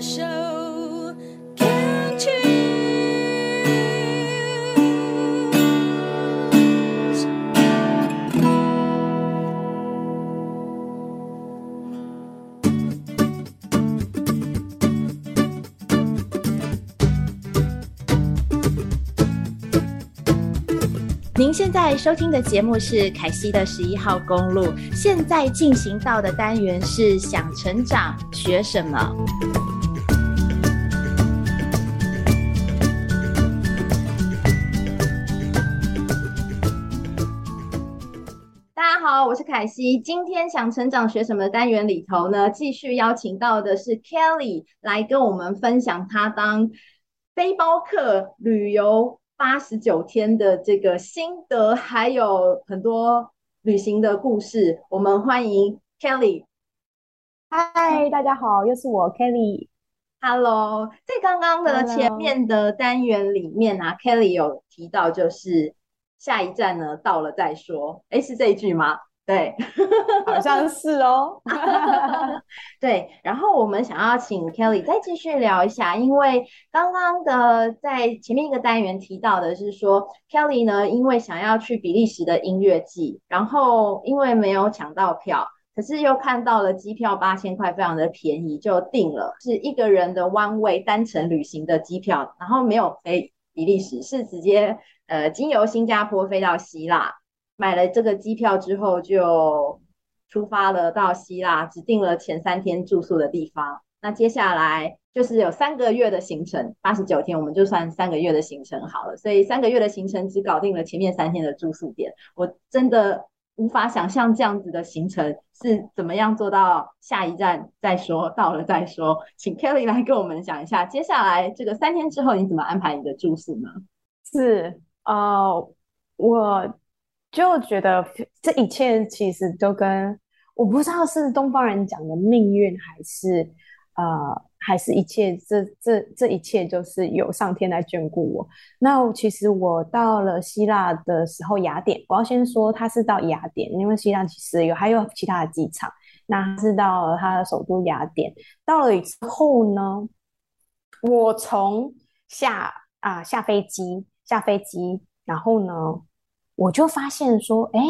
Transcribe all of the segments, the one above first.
the show. Can't choose. 您现在收听的节目是凯西的十一号公路，现在进行到的单元是想成长学什么？我是凯西。今天想成长学什么单元里头呢，继续邀请到的是 Kelly 来跟我们分享她当背包客旅游。八十九天的这个心得，还有很多旅行的故事，我们欢迎 Kelly。嗨，大家好，又是我 Kelly。Hello，在刚刚的前面的单元里面啊，Kelly 有提到，就是下一站呢，到了再说。诶，是这一句吗？对，好像是哦。对，然后我们想要请 Kelly 再继续聊一下，因为刚刚的在前面一个单元提到的是说，Kelly 呢，因为想要去比利时的音乐季，然后因为没有抢到票，可是又看到了机票八千块，非常的便宜，就订了，是一个人的 one way 单程旅行的机票，然后没有飞比利时，是直接呃经由新加坡飞到希腊。买了这个机票之后，就出发了到希腊，只订了前三天住宿的地方。那接下来就是有三个月的行程，八十九天，我们就算三个月的行程好了。所以三个月的行程只搞定了前面三天的住宿点，我真的无法想象这样子的行程是怎么样做到下一站再说，到了再说。请 Kelly 来跟我们讲一下，接下来这个三天之后你怎么安排你的住宿呢？是，呃，我。就觉得这一切其实都跟我不知道是东方人讲的命运，还是呃，还是一切这这这一切就是有上天来眷顾我。那其实我到了希腊的时候，雅典，我要先说他是到雅典，因为希腊其实有还有其他的机场。那是到了他的首都雅典，到了之后呢，我从下啊、下飞机下飞机，然后呢。我就发现说，哎，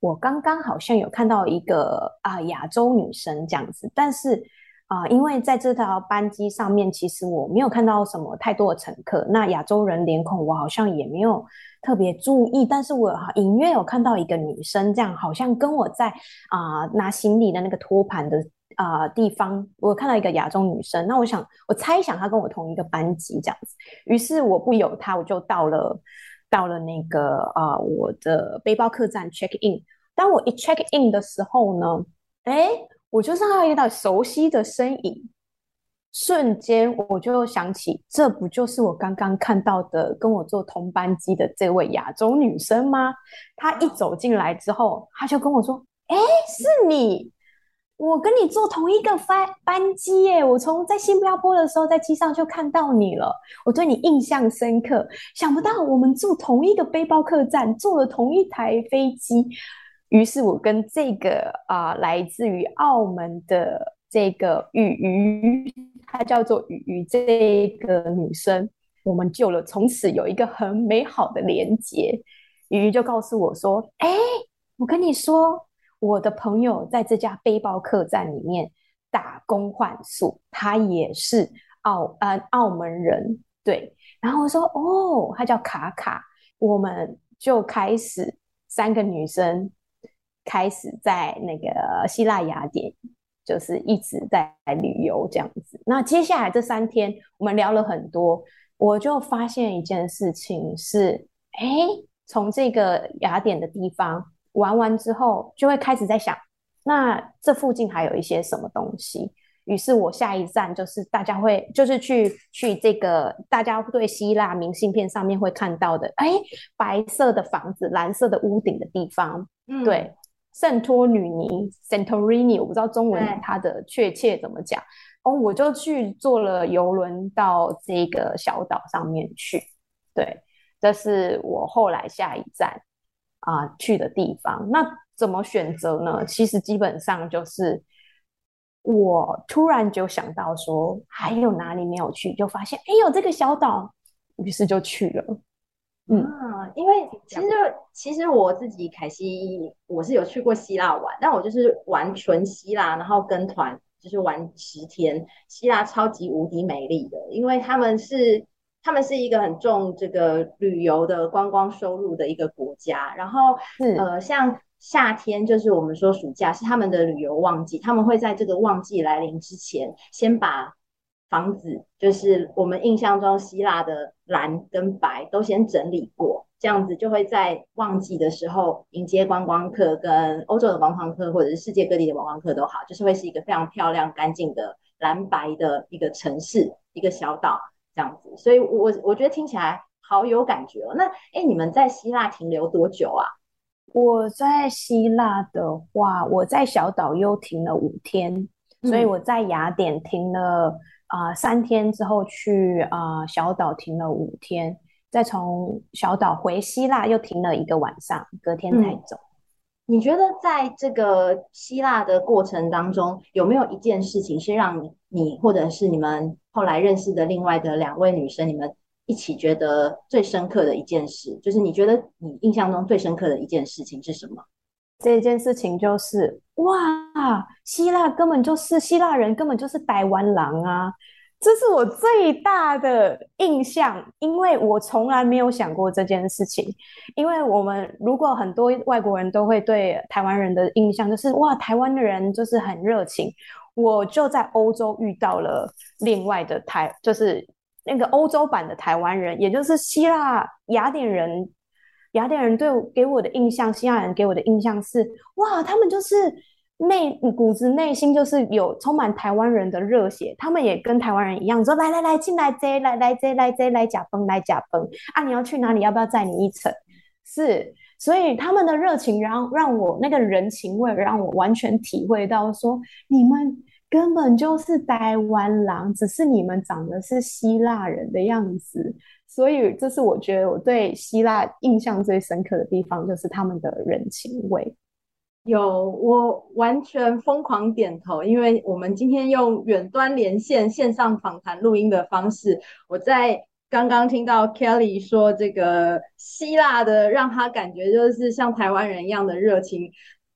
我刚刚好像有看到一个啊亚洲女生这样子，但是啊，因为在这条班机上面，其实我没有看到什么太多的乘客，那亚洲人脸孔我好像也没有特别注意，但是我隐约有看到一个女生，这样好像跟我在啊拿行李的那个托盘的啊地方，我看到一个亚洲女生，那我想我猜想她跟我同一个班级这样子，于是我不由她，我就到了。到了那个啊、呃，我的背包客栈 check in。当我一 check in 的时候呢，哎，我就是看到一道熟悉的身影，瞬间我就想起，这不就是我刚刚看到的跟我坐同班机的这位亚洲女生吗？她一走进来之后，她就跟我说：“哎，是你。”我跟你坐同一个班班机耶！我从在新加坡的时候在机上就看到你了，我对你印象深刻。想不到我们住同一个背包客栈，坐了同一台飞机。于是我跟这个啊、来自于澳门的这个雨雨，她叫做雨雨，这个女生，我们就了，从此有一个很美好的连结。雨雨就告诉我说：“哎，我跟你说。”我的朋友在这家背包客栈里面打工换宿，他也是澳呃澳门人，对。然后我说哦，他叫卡卡，我们就开始三个女生开始在那个希腊雅典，就是一直在旅游这样子。那接下来这三天，我们聊了很多，我就发现一件事情是，哎，从这个雅典的地方。玩完之后，就会开始在想，那这附近还有一些什么东西？于是我下一站就是大家会，就是去去这个大家对希腊明信片上面会看到的，哎，白色的房子，蓝色的屋顶的地方，嗯，对，圣托女尼 （Santorini），我不知道中文它的确切怎么讲。哦，我就去坐了游轮到这个小岛上面去。对，这是我后来下一站。啊、去的地方，那怎么选择呢？其实基本上就是我突然就想到说，还有哪里没有去，就发现哎有这个小岛，于是就去了。嗯，因为其实其实我自己凯西我是有去过希腊玩，但我就是玩纯希腊，然后跟团就是玩十天，希腊超级无敌美丽的，因为他们是他们是一个很重这个旅游的观光收入的一个国家，然后呃像。夏天就是我们说暑假是他们的旅游旺季，他们会在这个旺季来临之前，先把房子，就是我们印象中希腊的蓝跟白都先整理过，这样子就会在旺季的时候迎接观光客，跟欧洲的观光客或者是世界各地的观光客都好，就是会是一个非常漂亮、干净的蓝白的一个城市，一个小岛这样子。所以我我觉得听起来好有感觉哦。那哎，你们在希腊停留多久啊？我在希腊的话，我在小岛又停了五天，所以我在雅典停了啊、呃、三天之后去啊、呃、小岛停了五天，再从小岛回希腊又停了一个晚上，隔天才走。嗯、你觉得在这个希腊的过程当中，有没有一件事情是让你你或者是你们后来认识的另外的两位女生，你们？一起觉得最深刻的一件事，就是你觉得你印象中最深刻的一件事情是什么？这件事情就是哇，希腊根本就是希腊人，根本就是台湾狼啊！这是我最大的印象，因为我从来没有想过这件事情。因为我们如果很多外国人都会对台湾人的印象就是哇，台湾的人就是很热情。我就在欧洲遇到了另外的台，就是。那个欧洲版的台湾人，也就是希腊雅典人，雅典人对我给我的印象，希腊人给我的印象是，哇，他们就是内骨子内心就是有充满台湾人的热血，他们也跟台湾人一样，说来来来进来这来来这来这来甲崩来甲崩啊，你要去哪里？要不要载你一程？是，所以他们的热情让让我那个人情味让我完全体会到说你们。根本就是台湾狼，只是你们长得是希腊人的样子，所以这是我觉得我对希腊印象最深刻的地方，就是他们的人情味。有，我完全疯狂点头，因为我们今天用远端连线、线上访谈录音的方式，我在刚刚听到 Kelly 说这个希腊的，让他感觉就是像台湾人一样的热情，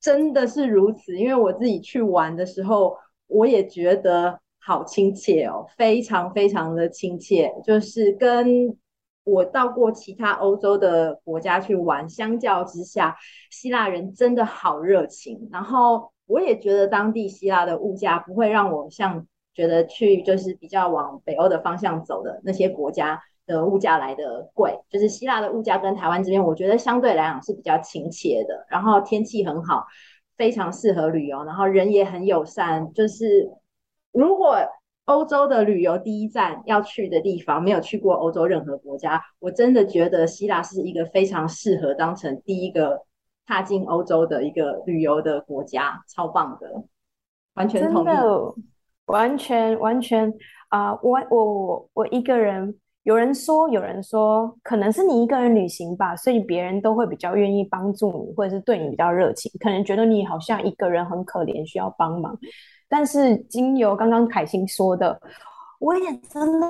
真的是如此。因为我自己去玩的时候。我也觉得好亲切哦，非常非常的亲切。就是跟我到过其他欧洲的国家去玩，相较之下，希腊人真的好热情。然后我也觉得当地希腊的物价不会让我像觉得去就是比较往北欧的方向走的那些国家的物价来的贵。就是希腊的物价跟台湾这边，我觉得相对来讲是比较亲切的。然后天气很好。非常适合旅游，然后人也很友善。就是如果欧洲的旅游第一站要去的地方没有去过欧洲任何国家，我真的觉得希腊是一个非常适合当成第一个踏进欧洲的一个旅游的国家，超棒的，完全同意，完全完全啊、呃！我我我我一个人。有人说，有人说，可能是你一个人旅行吧，所以别人都会比较愿意帮助你，或者是对你比较热情，可能觉得你好像一个人很可怜，需要帮忙。但是，经由刚刚凯欣说的，我也真的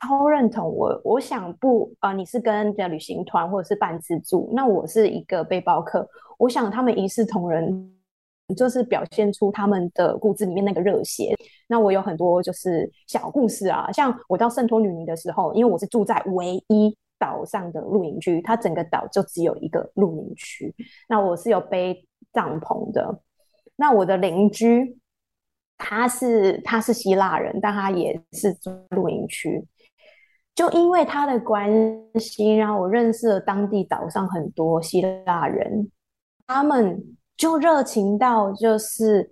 超认同。我我想不啊、你是跟着旅行团或者是半自助，那我是一个背包客，我想他们一视同仁。就是表现出他们的骨子里面那个热血。那我有很多就是小故事啊，像我到圣托里尼的时候，因为我是住在唯一岛上的露营区，它整个岛就只有一个露营区。那我是有背帐篷的。那我的邻居他是他是希腊人，但他也是住露营区。就因为他的关系，然后我认识了当地岛上很多希腊人，他们。就热情到就是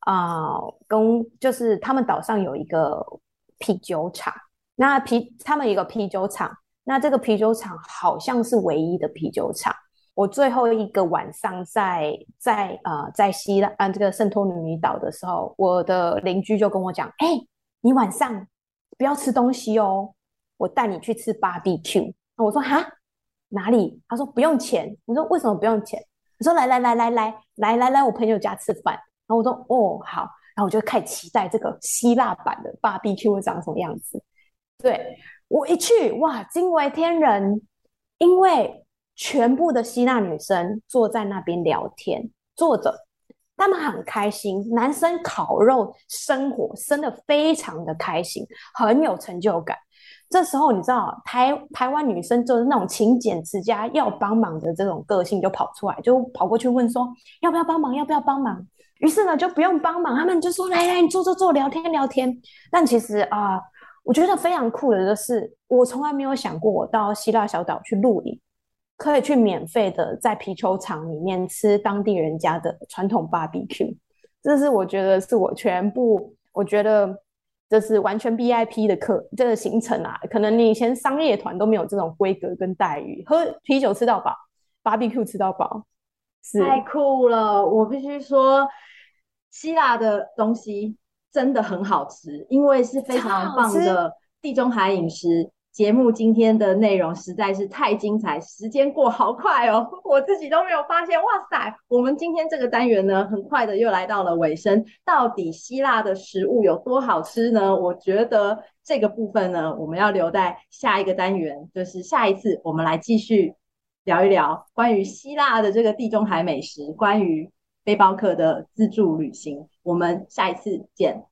啊，跟、就是他们岛上有一个啤酒厂，那啤他们一个啤酒厂，那这个啤酒厂好像是唯一的啤酒厂。我最后一个晚上在在呃在希腊啊这个圣托里尼岛的时候，我的邻居就跟我讲：“哎、你晚上不要吃东西哦，我带你去吃 barbecue。”我说：“哈，哪里？”他说：“不用钱。”我说：“为什么不用钱？”我说来来来来来来来来，我朋友家吃饭。然后我说哦好，然后我就开始期待这个希腊版的 BBQ 会长什么样子。对，我一去，哇，惊为天人，因为全部的希腊女生坐在那边聊天，坐着，他们很开心，男生烤肉生火生的非常的开心，很有成就感。这时候你知道，台台湾女生就是那种勤俭持家要帮忙的这种个性就跑出来，就跑过去问说要不要帮忙，要不要帮忙？于是呢就不用帮忙，他们就说来来，你坐坐坐，聊天聊天。但其实啊、我觉得非常酷的就是，我从来没有想过我到希腊小岛去露营，可以去免费的在皮球场里面吃当地人家的传统 BBQ。这是我觉得是我全部我觉得。这是完全 VIP 的课，这个行程啊，可能你以前商业团都没有这种规格跟待遇，喝啤酒吃到饱，BBQ 吃到饱，是太酷了！我必须说，希腊的东西真的很好吃，因为是非常棒的地中海饮食。节目今天的内容实在是太精彩，时间过好快哦，我自己都没有发现。哇塞，我们今天这个单元呢，很快的又来到了尾声。到底希腊的食物有多好吃呢？我觉得这个部分呢，我们要留在下一个单元，就是下一次我们来继续聊一聊关于希腊的这个地中海美食，关于背包客的自助旅行。我们下一次见。